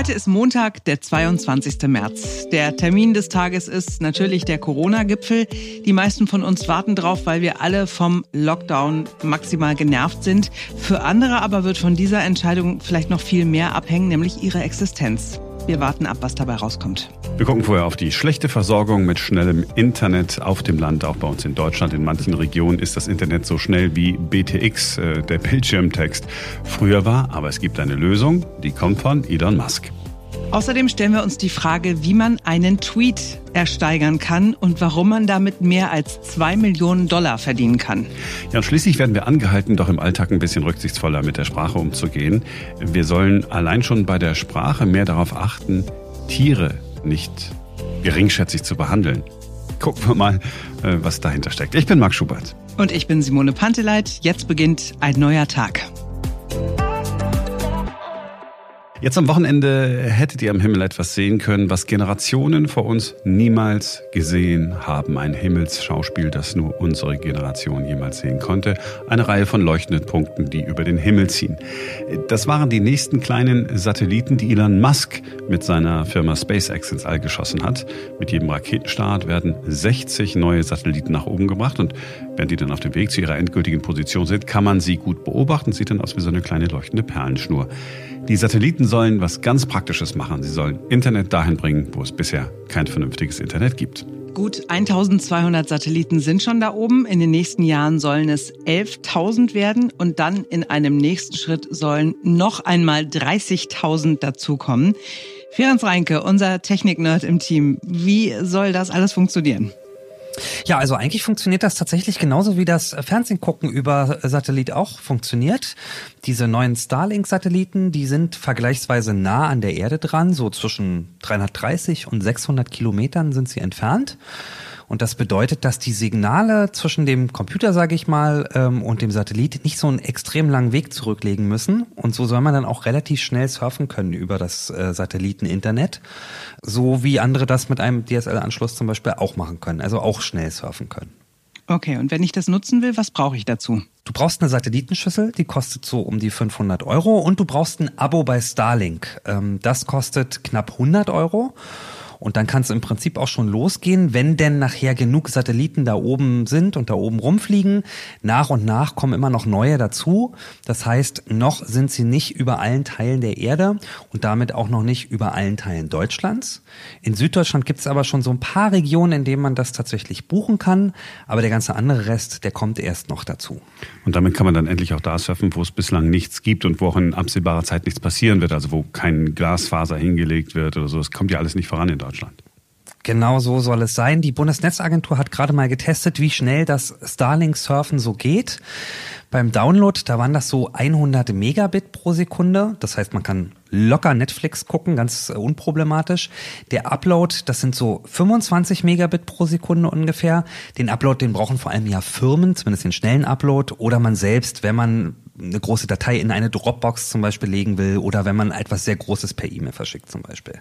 Heute ist Montag, der 22. März. Der Termin des Tages ist natürlich der Corona-Gipfel. Die meisten von uns warten drauf, weil wir alle vom Lockdown maximal genervt sind. Für andere aber wird von dieser Entscheidung vielleicht noch viel mehr abhängen, nämlich ihre Existenz. Wir warten ab, was dabei rauskommt. Wir gucken vorher auf die schlechte Versorgung mit schnellem Internet auf dem Land, auch bei uns in Deutschland. In manchen Regionen ist das Internet so schnell wie BTX, äh, der Bildschirmtext, früher war. Aber es gibt eine Lösung, die kommt von Elon Musk. Außerdem stellen wir uns die Frage, wie man einen Tweet ersteigern kann und warum man damit mehr als zwei Millionen Dollar verdienen kann. Ja, und schließlich werden wir angehalten, doch im Alltag ein bisschen rücksichtsvoller mit der Sprache umzugehen. Wir sollen allein schon bei der Sprache mehr darauf achten, Tiere nicht geringschätzig zu behandeln. Gucken wir mal, äh, was dahinter steckt. Ich bin Marc Schubert. Und ich bin Simone Panteleit. Jetzt beginnt ein neuer Tag. Jetzt am Wochenende hättet ihr am Himmel etwas sehen können, was Generationen vor uns niemals gesehen haben. Ein Himmelsschauspiel, das nur unsere Generation jemals sehen konnte. Eine Reihe von leuchtenden Punkten, die über den Himmel ziehen. Das waren die nächsten kleinen Satelliten, die Elon Musk mit seiner Firma SpaceX ins All geschossen hat. Mit jedem Raketenstart werden 60 neue Satelliten nach oben gebracht und wenn die dann auf dem Weg zu ihrer endgültigen Position sind, kann man sie gut beobachten. Sieht dann aus wie so eine kleine leuchtende Perlenschnur. Die Satelliten sollen was ganz Praktisches machen. Sie sollen Internet dahin bringen, wo es bisher kein vernünftiges Internet gibt. Gut 1200 Satelliten sind schon da oben. In den nächsten Jahren sollen es 11.000 werden und dann in einem nächsten Schritt sollen noch einmal 30.000 dazukommen. Ferenc Reinke, unser Technik-Nerd im Team, wie soll das alles funktionieren? Ja, also eigentlich funktioniert das tatsächlich genauso wie das Fernsehgucken über Satellit auch funktioniert. Diese neuen Starlink-Satelliten, die sind vergleichsweise nah an der Erde dran, so zwischen 330 und 600 Kilometern sind sie entfernt. Und das bedeutet, dass die Signale zwischen dem Computer, sage ich mal, ähm, und dem Satellit nicht so einen extrem langen Weg zurücklegen müssen. Und so soll man dann auch relativ schnell surfen können über das äh, Satelliteninternet. So wie andere das mit einem DSL-Anschluss zum Beispiel auch machen können. Also auch schnell surfen können. Okay, und wenn ich das nutzen will, was brauche ich dazu? Du brauchst eine Satellitenschüssel, die kostet so um die 500 Euro und du brauchst ein Abo bei Starlink. Ähm, das kostet knapp 100 Euro. Und dann kann es im Prinzip auch schon losgehen, wenn denn nachher genug Satelliten da oben sind und da oben rumfliegen. Nach und nach kommen immer noch neue dazu. Das heißt, noch sind sie nicht über allen Teilen der Erde und damit auch noch nicht über allen Teilen Deutschlands. In Süddeutschland gibt es aber schon so ein paar Regionen, in denen man das tatsächlich buchen kann. Aber der ganze andere Rest, der kommt erst noch dazu. Und damit kann man dann endlich auch da surfen, wo es bislang nichts gibt und wo auch in absehbarer Zeit nichts passieren wird. Also wo kein Glasfaser hingelegt wird oder so. Das kommt ja alles nicht voran in Deutschland. Deutschland. Genau so soll es sein. Die Bundesnetzagentur hat gerade mal getestet, wie schnell das Starlink-Surfen so geht. Beim Download, da waren das so 100 Megabit pro Sekunde. Das heißt, man kann locker Netflix gucken, ganz unproblematisch. Der Upload, das sind so 25 Megabit pro Sekunde ungefähr. Den Upload, den brauchen vor allem ja Firmen, zumindest den schnellen Upload, oder man selbst, wenn man eine große Datei in eine Dropbox zum Beispiel legen will oder wenn man etwas sehr Großes per E-Mail verschickt zum Beispiel.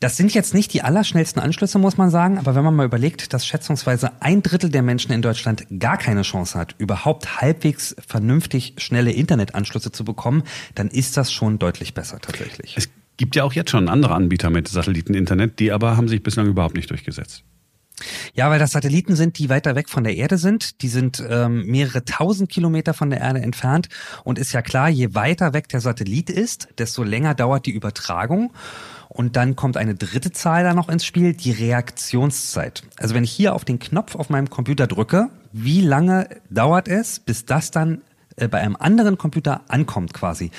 Das sind jetzt nicht die allerschnellsten Anschlüsse, muss man sagen, aber wenn man mal überlegt, dass schätzungsweise ein Drittel der Menschen in Deutschland gar keine Chance hat, überhaupt halbwegs vernünftig schnelle Internetanschlüsse zu bekommen, dann ist das schon deutlich besser tatsächlich. Es gibt ja auch jetzt schon andere Anbieter mit Satelliteninternet, die aber haben sich bislang überhaupt nicht durchgesetzt. Ja, weil das Satelliten sind, die weiter weg von der Erde sind. Die sind ähm, mehrere tausend Kilometer von der Erde entfernt. Und ist ja klar, je weiter weg der Satellit ist, desto länger dauert die Übertragung. Und dann kommt eine dritte Zahl da noch ins Spiel, die Reaktionszeit. Also wenn ich hier auf den Knopf auf meinem Computer drücke, wie lange dauert es, bis das dann äh, bei einem anderen Computer ankommt quasi.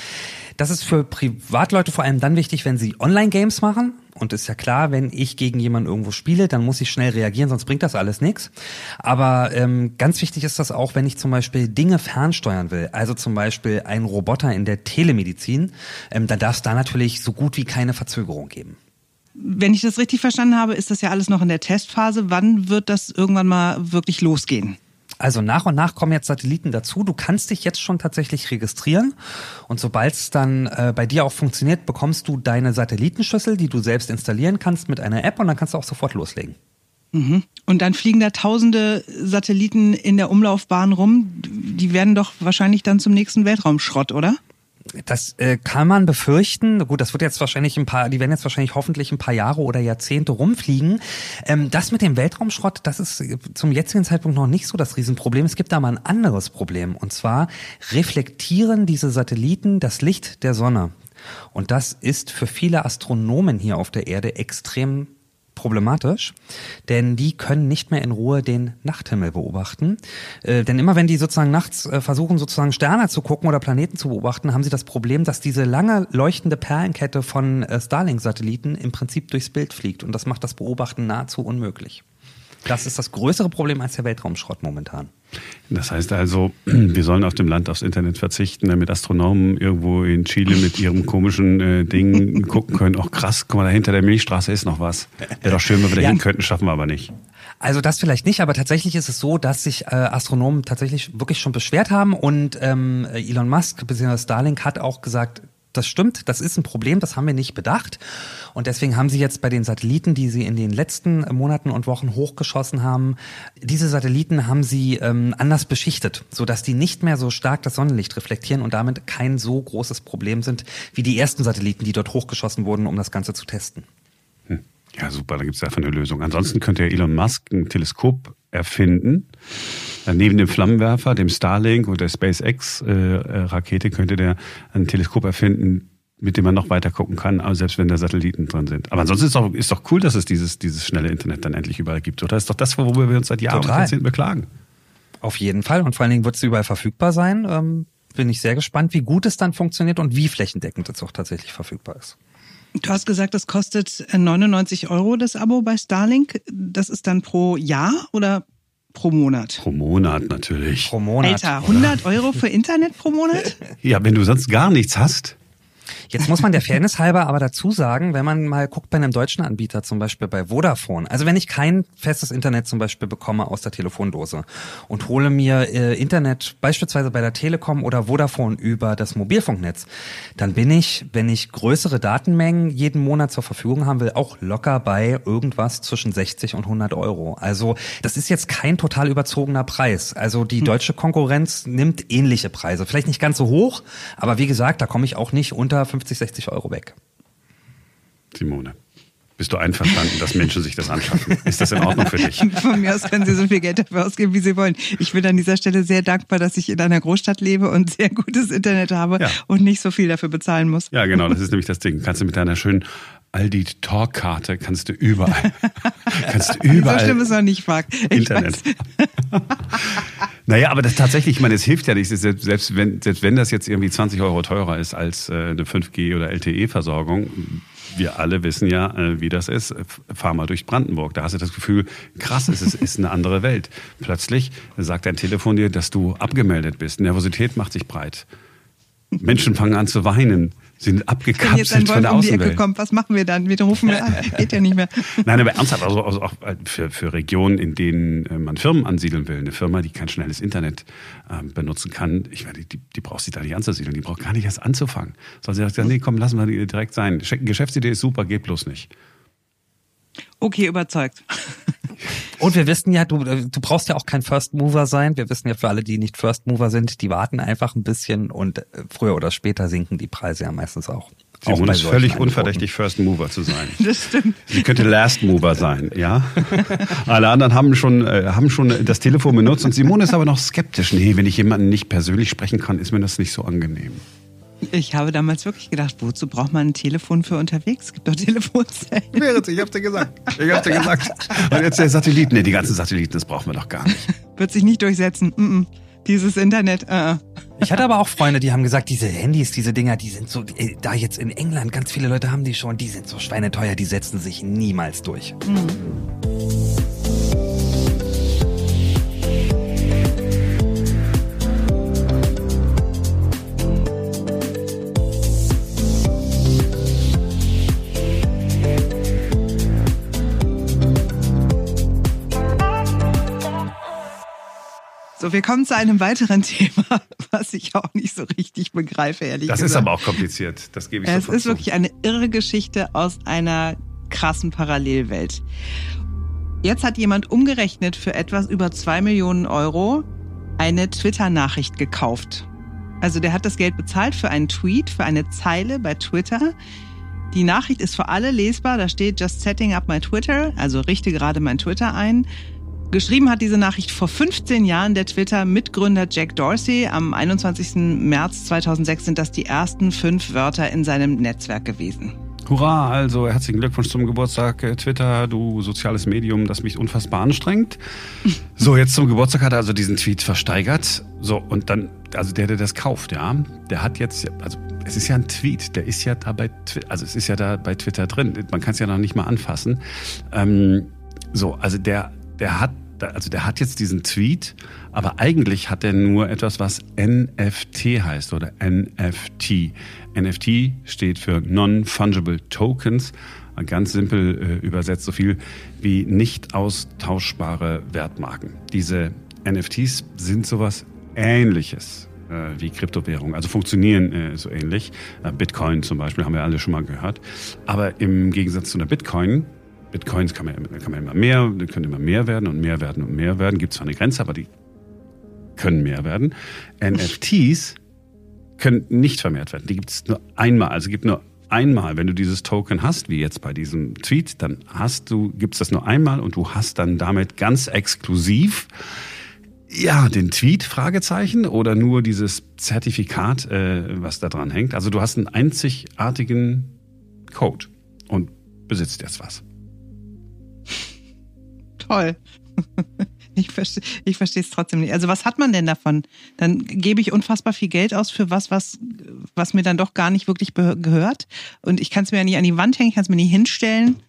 Das ist für Privatleute vor allem dann wichtig, wenn sie Online-Games machen. Und ist ja klar, wenn ich gegen jemanden irgendwo spiele, dann muss ich schnell reagieren, sonst bringt das alles nichts. Aber ähm, ganz wichtig ist das auch, wenn ich zum Beispiel Dinge fernsteuern will. Also zum Beispiel ein Roboter in der Telemedizin. Ähm, dann darf es da natürlich so gut wie keine Verzögerung geben. Wenn ich das richtig verstanden habe, ist das ja alles noch in der Testphase. Wann wird das irgendwann mal wirklich losgehen? Also nach und nach kommen jetzt Satelliten dazu. Du kannst dich jetzt schon tatsächlich registrieren und sobald es dann äh, bei dir auch funktioniert, bekommst du deine Satellitenschüssel, die du selbst installieren kannst mit einer App und dann kannst du auch sofort loslegen. Mhm. Und dann fliegen da tausende Satelliten in der Umlaufbahn rum. Die werden doch wahrscheinlich dann zum nächsten Weltraumschrott, oder? Das äh, kann man befürchten. Gut, das wird jetzt wahrscheinlich ein paar, die werden jetzt wahrscheinlich hoffentlich ein paar Jahre oder Jahrzehnte rumfliegen. Ähm, das mit dem Weltraumschrott, das ist zum jetzigen Zeitpunkt noch nicht so das Riesenproblem. Es gibt da mal ein anderes Problem. Und zwar reflektieren diese Satelliten das Licht der Sonne. Und das ist für viele Astronomen hier auf der Erde extrem problematisch, denn die können nicht mehr in Ruhe den Nachthimmel beobachten. Äh, denn immer wenn die sozusagen nachts äh, versuchen, sozusagen Sterne zu gucken oder Planeten zu beobachten, haben sie das Problem, dass diese lange leuchtende Perlenkette von äh, Starlink-Satelliten im Prinzip durchs Bild fliegt und das macht das Beobachten nahezu unmöglich. Das ist das größere Problem als der Weltraumschrott momentan. Das heißt also, wir sollen auf dem Land aufs Internet verzichten, damit Astronomen irgendwo in Chile mit ihrem komischen äh, Ding gucken können. Ach krass, guck mal, da hinter der Milchstraße ist noch was. Wäre doch schön, wenn wir da ja. hin könnten, schaffen wir aber nicht. Also das vielleicht nicht, aber tatsächlich ist es so, dass sich äh, Astronomen tatsächlich wirklich schon beschwert haben und ähm, Elon Musk bzw. Starlink hat auch gesagt, das stimmt, das ist ein Problem, das haben wir nicht bedacht. Und deswegen haben sie jetzt bei den Satelliten, die sie in den letzten Monaten und Wochen hochgeschossen haben, diese Satelliten haben sie ähm, anders beschichtet, sodass die nicht mehr so stark das Sonnenlicht reflektieren und damit kein so großes Problem sind wie die ersten Satelliten, die dort hochgeschossen wurden, um das Ganze zu testen. Hm. Ja, super, da gibt es einfach eine Lösung. Ansonsten könnte ja Elon Musk ein Teleskop erfinden. Neben dem Flammenwerfer, dem Starlink und der SpaceX-Rakete könnte der ein Teleskop erfinden, mit dem man noch weiter gucken kann, aber selbst wenn da Satelliten drin sind. Aber ansonsten ist doch, ist doch cool, dass es dieses, dieses schnelle Internet dann endlich überall gibt, oder? Ist doch das, worüber wir uns seit Jahren Total. und Jahrzehnten beklagen. Auf jeden Fall. Und vor allen Dingen wird es überall verfügbar sein. Ähm, bin ich sehr gespannt, wie gut es dann funktioniert und wie flächendeckend es auch tatsächlich verfügbar ist. Du hast gesagt, das kostet 99 äh, Euro das Abo bei Starlink. Das ist dann pro Jahr oder pro Monat? Pro Monat natürlich. Pro Monat. Alter, 100 Euro für Internet pro Monat? Ja, wenn du sonst gar nichts hast. Jetzt muss man der Fairness halber aber dazu sagen, wenn man mal guckt bei einem deutschen Anbieter, zum Beispiel bei Vodafone, also wenn ich kein festes Internet zum Beispiel bekomme aus der Telefondose und hole mir äh, Internet beispielsweise bei der Telekom oder Vodafone über das Mobilfunknetz, dann bin ich, wenn ich größere Datenmengen jeden Monat zur Verfügung haben will, auch locker bei irgendwas zwischen 60 und 100 Euro. Also das ist jetzt kein total überzogener Preis. Also die hm. deutsche Konkurrenz nimmt ähnliche Preise. Vielleicht nicht ganz so hoch, aber wie gesagt, da komme ich auch nicht unter 50, 60 Euro weg. Simone. Bist du einverstanden, dass Menschen sich das anschaffen? Ist das in Ordnung für dich? Von mir aus können Sie so viel Geld dafür ausgeben, wie Sie wollen. Ich bin an dieser Stelle sehr dankbar, dass ich in einer Großstadt lebe und sehr gutes Internet habe ja. und nicht so viel dafür bezahlen muss. Ja, genau, das ist nämlich das Ding. Kannst du mit deiner schönen Aldi Talk-Karte kannst du überall, kannst du überall. So schlimm ist noch nicht, Marc. Internet. naja, aber das tatsächlich, ich meine, es hilft ja nicht, selbst wenn, selbst wenn das jetzt irgendwie 20 Euro teurer ist als äh, eine 5G oder LTE-Versorgung, wir alle wissen ja, äh, wie das ist. Fahr mal durch Brandenburg. Da hast du das Gefühl, krass, es ist, ist eine andere Welt. Plötzlich sagt dein Telefon dir, dass du abgemeldet bist. Nervosität macht sich breit. Menschen fangen an zu weinen sind abgekapselt von der um Außenwelt. kommt, was machen wir dann? Wir rufen wir an, geht ja nicht mehr. Nein, aber ernsthaft, also, also auch für, für Regionen, in denen äh, man Firmen ansiedeln will, eine Firma, die kein schnelles Internet ähm, benutzen kann, ich meine, die, die braucht sich da nicht anzusiedeln, die braucht gar nicht erst anzufangen. Soll sie sagen, nee, komm, lassen wir die direkt sein. Geschäftsidee ist super, geht bloß nicht. Okay, überzeugt. Und wir wissen ja, du, du brauchst ja auch kein First Mover sein. Wir wissen ja für alle, die nicht First Mover sind, die warten einfach ein bisschen und äh, früher oder später sinken die Preise ja meistens auch. Simone ist völlig unverdächtig, First Mover zu sein. Das stimmt. Sie könnte Last Mover sein, ja. Alle anderen haben schon, äh, haben schon das Telefon benutzt und Simone ist aber noch skeptisch. Nee, wenn ich jemanden nicht persönlich sprechen kann, ist mir das nicht so angenehm. Ich habe damals wirklich gedacht, wozu braucht man ein Telefon für unterwegs? Es gibt doch Telefonzellen. Ich hab's dir gesagt. Ich hab's dir gesagt. Und jetzt der Satellit. Nee, die ganzen Satelliten, das brauchen wir doch gar nicht. Wird sich nicht durchsetzen. Mm -mm. Dieses Internet. Uh. Ich hatte aber auch Freunde, die haben gesagt, diese Handys, diese Dinger, die sind so, äh, da jetzt in England, ganz viele Leute haben die schon, die sind so schweineteuer, die setzen sich niemals durch. Mhm. Wir kommen zu einem weiteren Thema, was ich auch nicht so richtig begreife, ehrlich das gesagt. Das ist aber auch kompliziert, das gebe ich Es ist zu. wirklich eine irre Geschichte aus einer krassen Parallelwelt. Jetzt hat jemand umgerechnet für etwas über zwei Millionen Euro eine Twitter-Nachricht gekauft. Also der hat das Geld bezahlt für einen Tweet, für eine Zeile bei Twitter. Die Nachricht ist für alle lesbar. Da steht Just setting up my Twitter, also richte gerade mein Twitter ein. Geschrieben hat diese Nachricht vor 15 Jahren der Twitter-Mitgründer Jack Dorsey. Am 21. März 2006 sind das die ersten fünf Wörter in seinem Netzwerk gewesen. Hurra, also herzlichen Glückwunsch zum Geburtstag, äh, Twitter, du soziales Medium, das mich unfassbar anstrengt. So, jetzt zum Geburtstag hat er also diesen Tweet versteigert. So, und dann, also der, der das kauft, ja, der hat jetzt, also es ist ja ein Tweet, der ist ja da bei, also es ist ja da bei Twitter drin. Man kann es ja noch nicht mal anfassen. Ähm, so, also der der hat, also der hat jetzt diesen Tweet, aber eigentlich hat er nur etwas, was NFT heißt oder NFT. NFT steht für Non-Fungible Tokens, ganz simpel äh, übersetzt so viel wie nicht austauschbare Wertmarken. Diese NFTs sind sowas ähnliches äh, wie Kryptowährungen, also funktionieren äh, so ähnlich. Äh, Bitcoin zum Beispiel haben wir alle schon mal gehört. Aber im Gegensatz zu einer Bitcoin Bitcoins kann man, kann man immer mehr, die können immer mehr werden und mehr werden und mehr werden. Gibt zwar eine Grenze, aber die können mehr werden. NFTs können nicht vermehrt werden. Die gibt es nur einmal. Also gibt nur einmal, wenn du dieses Token hast, wie jetzt bei diesem Tweet, dann hast du, gibt's das nur einmal und du hast dann damit ganz exklusiv ja, den Tweet, Fragezeichen, oder nur dieses Zertifikat, äh, was da dran hängt. Also du hast einen einzigartigen Code und besitzt jetzt was toll. Ich verstehe ich verstehe es trotzdem nicht. Also was hat man denn davon? Dann gebe ich unfassbar viel Geld aus für was, was, was mir dann doch gar nicht wirklich gehört. Und ich kann es mir ja nicht an die Wand hängen, ich kann es mir nicht hinstellen.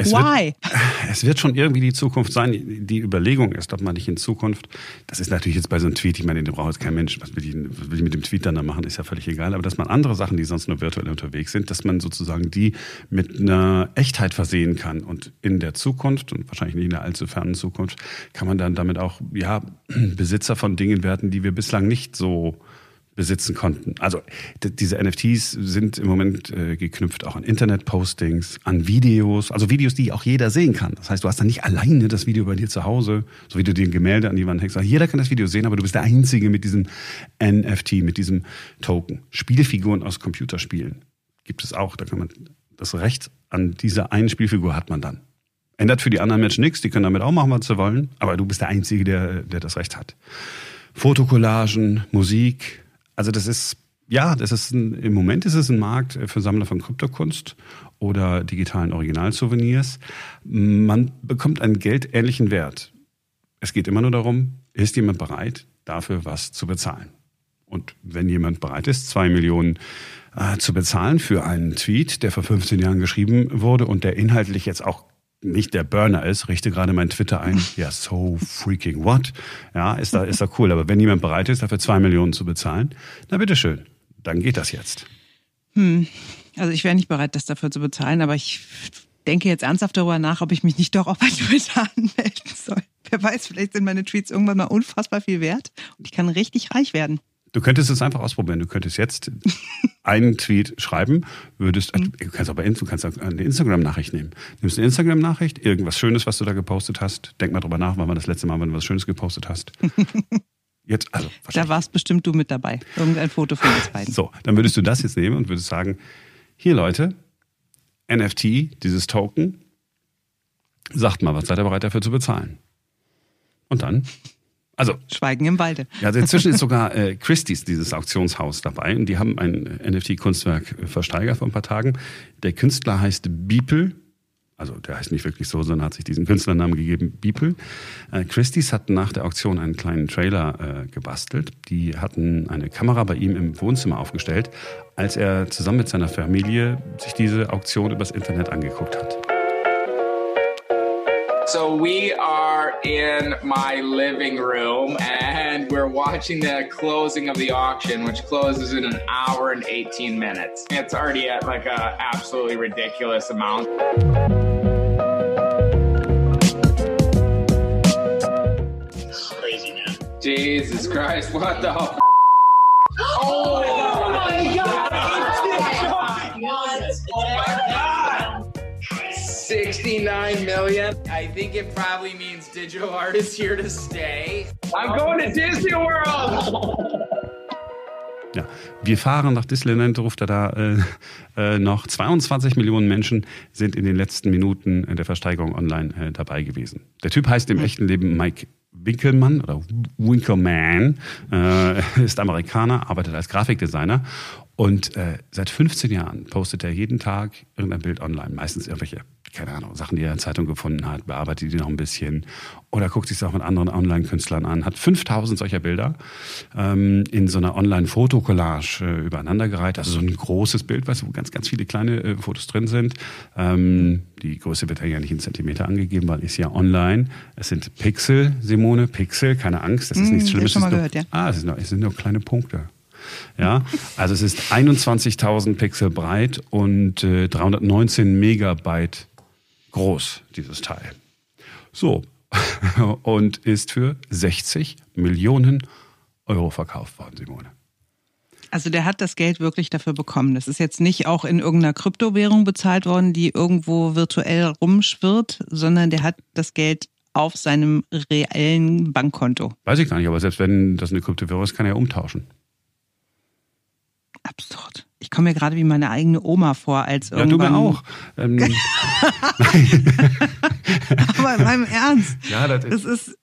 Es Why? Wird, es wird schon irgendwie die Zukunft sein. Die Überlegung ist, ob man nicht in Zukunft, das ist natürlich jetzt bei so einem Tweet, ich meine, den braucht jetzt kein Mensch, was will, ich, was will ich mit dem Tweet dann da machen, ist ja völlig egal, aber dass man andere Sachen, die sonst nur virtuell unterwegs sind, dass man sozusagen die mit einer Echtheit versehen kann. Und in der Zukunft, und wahrscheinlich nicht in der allzu fernen Zukunft, kann man dann damit auch, ja, Besitzer von Dingen werden, die wir bislang nicht so besitzen konnten. Also diese NFTs sind im Moment äh, geknüpft auch an Internet-Postings, an Videos, also Videos, die auch jeder sehen kann. Das heißt, du hast dann nicht alleine das Video bei dir zu Hause, so wie du dir ein Gemälde an die Wand hängst. Jeder kann das Video sehen, aber du bist der Einzige mit diesem NFT, mit diesem Token. Spielfiguren aus Computerspielen gibt es auch. Da kann man das Recht an dieser einen Spielfigur hat man dann. Ändert für die anderen Menschen nichts, die können damit auch machen, was sie wollen, aber du bist der Einzige, der, der das Recht hat. Fotokollagen, Musik, also das ist, ja, das ist ein, im Moment ist es ein Markt für Sammler von Kryptokunst oder digitalen Originalsouvenirs. Man bekommt einen geldähnlichen Wert. Es geht immer nur darum, ist jemand bereit, dafür was zu bezahlen? Und wenn jemand bereit ist, zwei Millionen äh, zu bezahlen für einen Tweet, der vor 15 Jahren geschrieben wurde und der inhaltlich jetzt auch nicht der Burner ist, richte gerade mein Twitter ein. Ja, so freaking what? Ja, ist da, ist da cool. Aber wenn jemand bereit ist, dafür zwei Millionen zu bezahlen, na bitteschön, dann geht das jetzt. Hm. Also ich wäre nicht bereit, das dafür zu bezahlen, aber ich denke jetzt ernsthaft darüber nach, ob ich mich nicht doch auch bei Twitter anmelden soll. Wer weiß, vielleicht sind meine Tweets irgendwann mal unfassbar viel wert und ich kann richtig reich werden. Du könntest es einfach ausprobieren. Du könntest jetzt einen Tweet schreiben, würdest, mhm. du kannst aber du kannst eine Instagram-Nachricht nehmen. Nimmst eine Instagram-Nachricht, irgendwas Schönes, was du da gepostet hast. Denk mal drüber nach, wann war das letzte Mal, wenn du was Schönes gepostet hast. Jetzt, also Da warst bestimmt du mit dabei. Irgendein Foto von uns beiden. So, dann würdest du das jetzt nehmen und würdest sagen, hier Leute, NFT, dieses Token, sagt mal, was seid ihr bereit dafür zu bezahlen? Und dann also Schweigen im Walde. Ja, also inzwischen ist sogar äh, Christie's, dieses Auktionshaus, dabei. Und die haben ein NFT-Kunstwerk versteigert vor ein paar Tagen. Der Künstler heißt Beeple. Also der heißt nicht wirklich so, sondern hat sich diesen Künstlernamen gegeben, Beeple. Äh, Christie's hat nach der Auktion einen kleinen Trailer äh, gebastelt. Die hatten eine Kamera bei ihm im Wohnzimmer aufgestellt, als er zusammen mit seiner Familie sich diese Auktion übers Internet angeguckt hat. So we are in my living room and we're watching the closing of the auction, which closes in an hour and 18 minutes. It's already at like a absolutely ridiculous amount. Crazy man. Jesus Christ, what the oh, 69 million. I think it probably means digital art is here to stay. I'm going to Disney World. Wir fahren nach Disneyland, ruft er da äh, äh, noch. 22 Millionen Menschen sind in den letzten Minuten der Versteigerung online äh, dabei gewesen. Der Typ heißt im mhm. echten Leben Mike Winkelmann oder Winkelman, äh, ist Amerikaner, arbeitet als Grafikdesigner und äh, seit 15 Jahren postet er jeden Tag irgendein Bild online, meistens irgendwelche keine Ahnung, Sachen, die er in der Zeitung gefunden hat, bearbeitet die noch ein bisschen oder guckt sich das auch mit anderen Online-Künstlern an. Hat 5000 solcher Bilder ähm, in so einer Online-Fotokollage äh, übereinandergereiht. Also so ein großes Bild, weißt du, wo ganz, ganz viele kleine äh, Fotos drin sind. Ähm, die Größe wird ja nicht in Zentimeter angegeben, weil ist ja online. Es sind Pixel, Simone, Pixel, keine Angst, das ist mm, nichts Schlimmes. Schon mal gehört, ja. Ah, es sind, nur, es sind nur kleine Punkte. Ja, also es ist 21.000 Pixel breit und äh, 319 Megabyte groß, dieses Teil. So, und ist für 60 Millionen Euro verkauft worden, Simone. Also der hat das Geld wirklich dafür bekommen. Das ist jetzt nicht auch in irgendeiner Kryptowährung bezahlt worden, die irgendwo virtuell rumschwirrt, sondern der hat das Geld auf seinem reellen Bankkonto. Weiß ich gar nicht, aber selbst wenn das eine Kryptowährung ist, kann er umtauschen. Absurd. Ich komme mir gerade wie meine eigene Oma vor, als irgendwann... Ja, du mir auch. Ähm, Aber in meinem Ernst. Ja, das ist... Das ist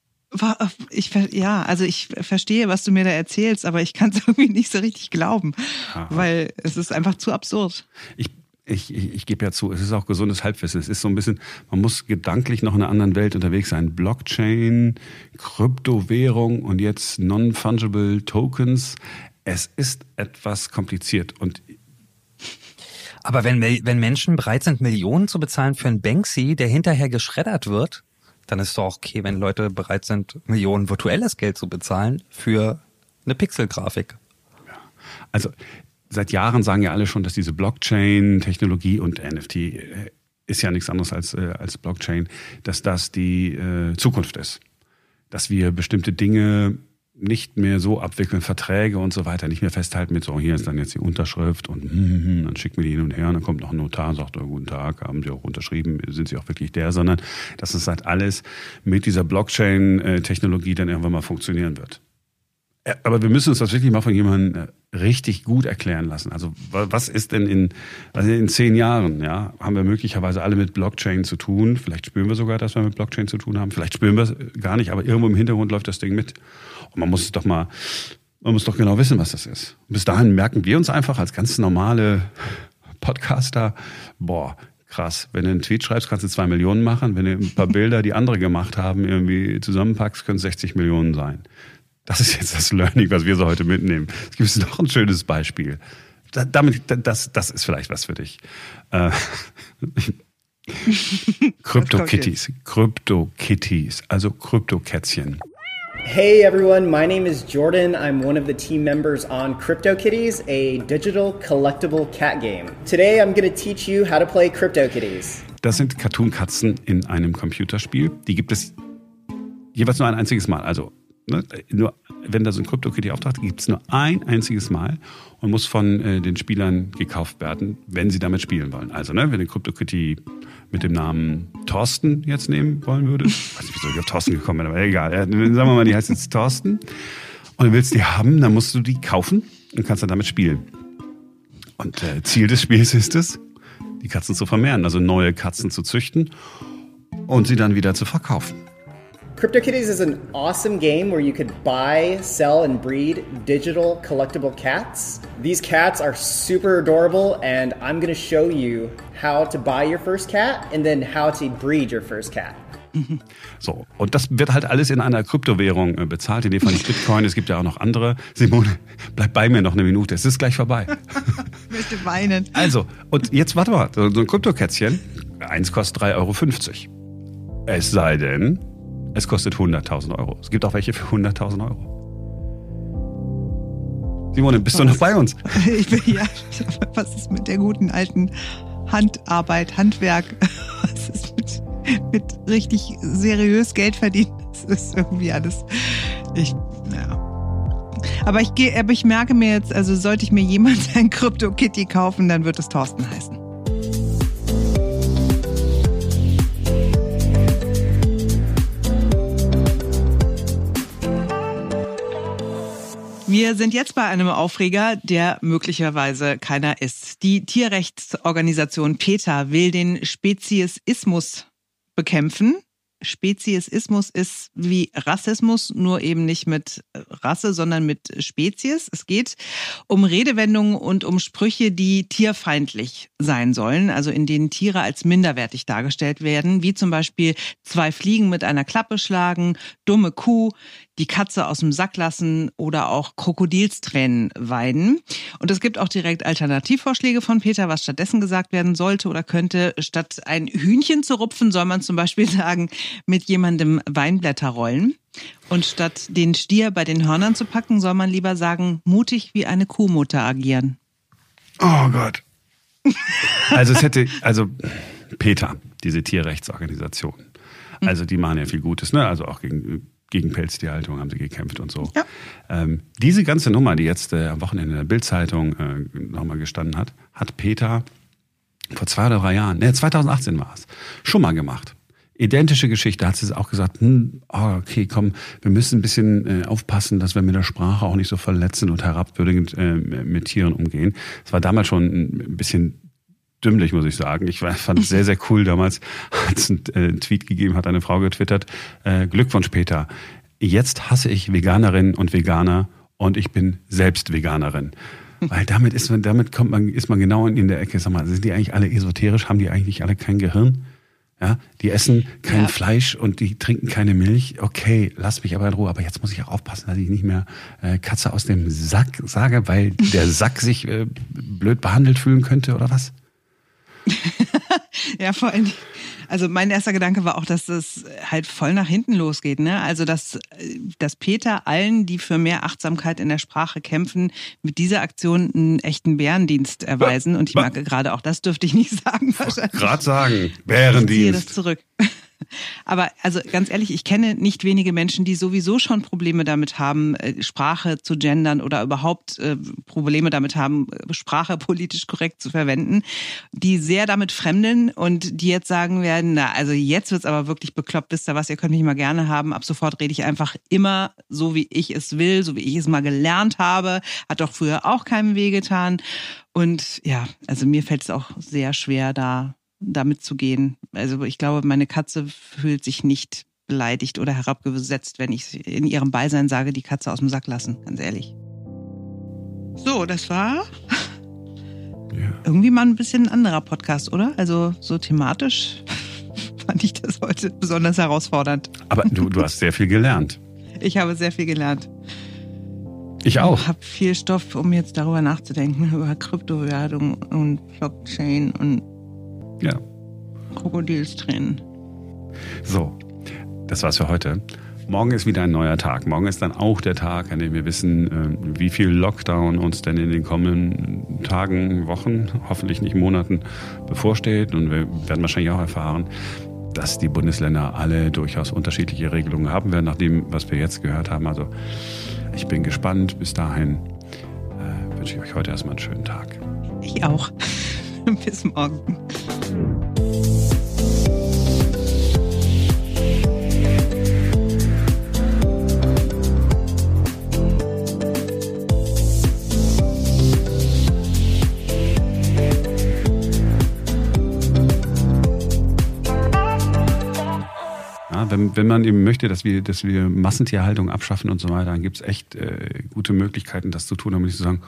ich, ja, also ich verstehe, was du mir da erzählst, aber ich kann es irgendwie nicht so richtig glauben, Aha. weil es ist einfach zu absurd. Ich ich, ich, ich gebe ja zu, es ist auch gesundes Halbwissen. Es ist so ein bisschen, man muss gedanklich noch in einer anderen Welt unterwegs sein. Blockchain, Kryptowährung und jetzt Non-Fungible Tokens es ist etwas kompliziert und aber wenn, wenn Menschen bereit sind, Millionen zu bezahlen für einen Banksy, der hinterher geschreddert wird, dann ist es doch okay, wenn Leute bereit sind, Millionen virtuelles Geld zu bezahlen für eine Pixelgrafik. Ja. Also seit Jahren sagen ja alle schon, dass diese Blockchain-Technologie und NFT äh, ist ja nichts anderes als, äh, als Blockchain, dass das die äh, Zukunft ist. Dass wir bestimmte Dinge nicht mehr so abwickeln, Verträge und so weiter, nicht mehr festhalten mit so, hier ist dann jetzt die Unterschrift und hm, dann schickt mir die hin und her und dann kommt noch ein Notar und sagt, oh, guten Tag, haben Sie auch unterschrieben, sind Sie auch wirklich der, sondern dass es halt alles mit dieser Blockchain-Technologie dann irgendwann mal funktionieren wird. Äh, aber wir müssen uns das wirklich mal von jemandem äh, richtig gut erklären lassen. Also was ist denn in, also in zehn Jahren, ja, haben wir möglicherweise alle mit Blockchain zu tun. Vielleicht spüren wir sogar, dass wir mit Blockchain zu tun haben. Vielleicht spüren wir es gar nicht, aber irgendwo im Hintergrund läuft das Ding mit. Und man muss es doch mal, man muss doch genau wissen, was das ist. Und bis dahin merken wir uns einfach als ganz normale Podcaster, boah, krass. Wenn du einen Tweet schreibst, kannst du zwei Millionen machen. Wenn du ein paar Bilder, die andere gemacht haben, irgendwie zusammenpackst, können es 60 Millionen sein. Das ist jetzt das Learning, was wir so heute mitnehmen. Es gibt noch ein schönes Beispiel. damit, das, das ist vielleicht was für dich. Äh, Krypto-Kitties. Krypto-Kitties, also Krypto-Kätzchen. Hey everyone, my name is Jordan. I'm one of the team members on CryptoKitties, a digital collectible cat game. Today I'm going to teach you how to play CryptoKitties. Das sind Cartoon-Katzen in einem Computerspiel. Die gibt es jeweils nur ein einziges Mal. Also ne, nur wenn da so ein CryptoKitty auftaucht, gibt es nur ein einziges Mal und muss von äh, den Spielern gekauft werden, wenn sie damit spielen wollen. Also, ne, wenn ein CryptoKitty mit dem Namen Thorsten jetzt nehmen wollen würde, ich weiß nicht, wieso ich auf Thorsten gekommen bin, aber egal. Ja, sagen wir mal, die heißt jetzt Thorsten und du willst die haben, dann musst du die kaufen und kannst dann damit spielen. Und äh, Ziel des Spiels ist es, die Katzen zu vermehren, also neue Katzen zu züchten und sie dann wieder zu verkaufen. CryptoKitties is an awesome game where you could buy, sell, and breed digital collectible cats. These cats are super adorable, and I'm going to show you how to buy your first cat and then how to breed your first cat. So, und das wird halt alles in einer Kryptowährung äh, bezahlt, in dem Fall nicht Bitcoin, es gibt ja auch noch andere. Simone, bleib bei mir noch eine Minute, es ist gleich vorbei. ich möchte weinen. Also, und jetzt warte mal, so ein Kryptokätzchen, eins kostet 3,50 Euro. Es sei denn, es kostet 100.000 Euro. Es gibt auch welche für 100.000 Euro. Simone, bist was? du noch bei uns? Ich bin ja. Was ist mit der guten alten Handarbeit, Handwerk? Was ist mit, mit richtig seriös Geld verdienen? Das ist irgendwie alles. Ich, ja. Aber ich aber ich merke mir jetzt, also sollte ich mir jemand ein Crypto Kitty kaufen, dann wird es Thorsten heißen. Wir sind jetzt bei einem Aufreger, der möglicherweise keiner ist. Die Tierrechtsorganisation PETA will den Speziesismus bekämpfen. Speziesismus ist wie Rassismus, nur eben nicht mit Rasse, sondern mit Spezies. Es geht um Redewendungen und um Sprüche, die tierfeindlich sein sollen, also in denen Tiere als minderwertig dargestellt werden, wie zum Beispiel zwei Fliegen mit einer Klappe schlagen, dumme Kuh, die Katze aus dem Sack lassen oder auch Krokodilstränen weiden. Und es gibt auch direkt Alternativvorschläge von Peter, was stattdessen gesagt werden sollte oder könnte. Statt ein Hühnchen zu rupfen, soll man zum Beispiel sagen, mit jemandem Weinblätter rollen. Und statt den Stier bei den Hörnern zu packen, soll man lieber sagen, mutig wie eine Kuhmutter agieren. Oh Gott. Also es hätte, also Peter, diese Tierrechtsorganisation, also die machen ja viel Gutes, ne? Also auch gegen gegen Pelztierhaltung haben sie gekämpft und so. Ja. Ähm, diese ganze Nummer, die jetzt äh, am Wochenende in der Bildzeitung äh, nochmal gestanden hat, hat Peter vor zwei oder drei Jahren, ne, 2018 war es, schon mal gemacht. Identische Geschichte, hat sie auch gesagt, hm, oh, okay, komm, wir müssen ein bisschen äh, aufpassen, dass wir mit der Sprache auch nicht so verletzend und herabwürdigend äh, mit Tieren umgehen. Es war damals schon ein bisschen dümmlich, muss ich sagen. Ich fand es sehr, sehr cool damals, als ein äh, Tweet gegeben hat, eine Frau getwittert, äh, Glückwunsch Peter, jetzt hasse ich Veganerinnen und Veganer und ich bin selbst Veganerin. Weil damit ist man, damit kommt man, ist man genau in der Ecke. Sag mal, sind die eigentlich alle esoterisch? Haben die eigentlich alle kein Gehirn? Ja, die essen kein ja. Fleisch und die trinken keine Milch. Okay, lass mich aber in Ruhe. Aber jetzt muss ich auch aufpassen, dass ich nicht mehr äh, Katze aus dem Sack sage, weil der Sack sich äh, blöd behandelt fühlen könnte oder was? ja, vor allem. Also mein erster Gedanke war auch, dass das halt voll nach hinten losgeht. Ne? Also dass, dass Peter allen, die für mehr Achtsamkeit in der Sprache kämpfen, mit dieser Aktion einen echten Bärendienst erweisen. Und ich merke gerade auch, das dürfte ich nicht sagen. Gerade sagen, Bärendienst. Ich ziehe das zurück. Aber also ganz ehrlich, ich kenne nicht wenige Menschen, die sowieso schon Probleme damit haben, äh, Sprache zu gendern oder überhaupt äh, Probleme damit haben, Sprache politisch korrekt zu verwenden, die sehr damit fremdeln und die jetzt sagen werden, na, also jetzt wird's aber wirklich bekloppt, wisst ihr was, ihr könnt mich mal gerne haben. Ab sofort rede ich einfach immer so, wie ich es will, so wie ich es mal gelernt habe. Hat doch früher auch keinem wehgetan. Und ja, also mir fällt es auch sehr schwer, da damit zu gehen. Also ich glaube, meine Katze fühlt sich nicht beleidigt oder herabgesetzt, wenn ich in ihrem Beisein sage, die Katze aus dem Sack lassen, ganz ehrlich. So, das war ja. irgendwie mal ein bisschen ein anderer Podcast, oder? Also so thematisch fand ich das heute besonders herausfordernd. Aber du, du hast sehr viel gelernt. Ich habe sehr viel gelernt. Ich auch. Ich habe viel Stoff, um jetzt darüber nachzudenken, über Kryptowährung und Blockchain und ja. Krokodilstränen. So, das war's für heute. Morgen ist wieder ein neuer Tag. Morgen ist dann auch der Tag, an dem wir wissen, äh, wie viel Lockdown uns denn in den kommenden Tagen, Wochen, hoffentlich nicht Monaten bevorsteht. Und wir werden wahrscheinlich auch erfahren, dass die Bundesländer alle durchaus unterschiedliche Regelungen haben werden, nach dem, was wir jetzt gehört haben. Also ich bin gespannt. Bis dahin äh, wünsche ich euch heute erstmal einen schönen Tag. Ich auch. Bis morgen. Wenn, man eben möchte, dass wir, dass wir Massentierhaltung abschaffen und so weiter, dann gibt es echt äh, gute Möglichkeiten, das zu tun, damit nicht zu sagen,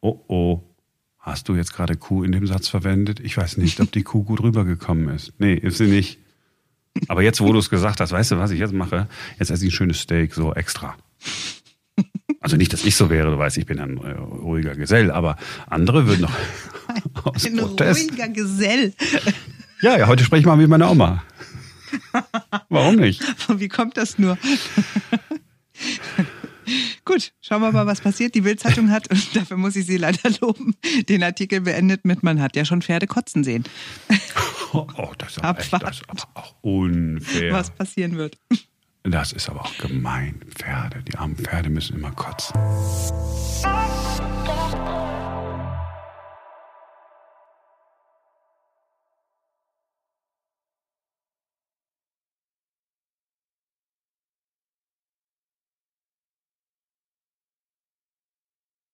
oh oh, Hast du jetzt gerade Kuh in dem Satz verwendet? Ich weiß nicht, ob die Kuh gut rübergekommen ist. Nee, ist sie nicht. Aber jetzt, wo du es gesagt hast, weißt du, was ich jetzt mache? Jetzt esse ich ein schönes Steak, so extra. Also nicht, dass ich so wäre, du weißt, ich bin ein äh, ruhiger Gesell, aber andere würden noch aus ein Protest. ruhiger Gesell. Ja, ja, heute spreche ich mal wie meine Oma. Warum nicht? Wie kommt das nur? Schauen wir mal, was passiert. Die Bildzeitung hat, und dafür muss ich sie leider loben, den Artikel beendet mit, man hat ja schon Pferde kotzen sehen. Oh, oh das, ist aber echt, das ist aber auch unfair. Was passieren wird. Das ist aber auch gemein. Pferde, die armen Pferde müssen immer kotzen.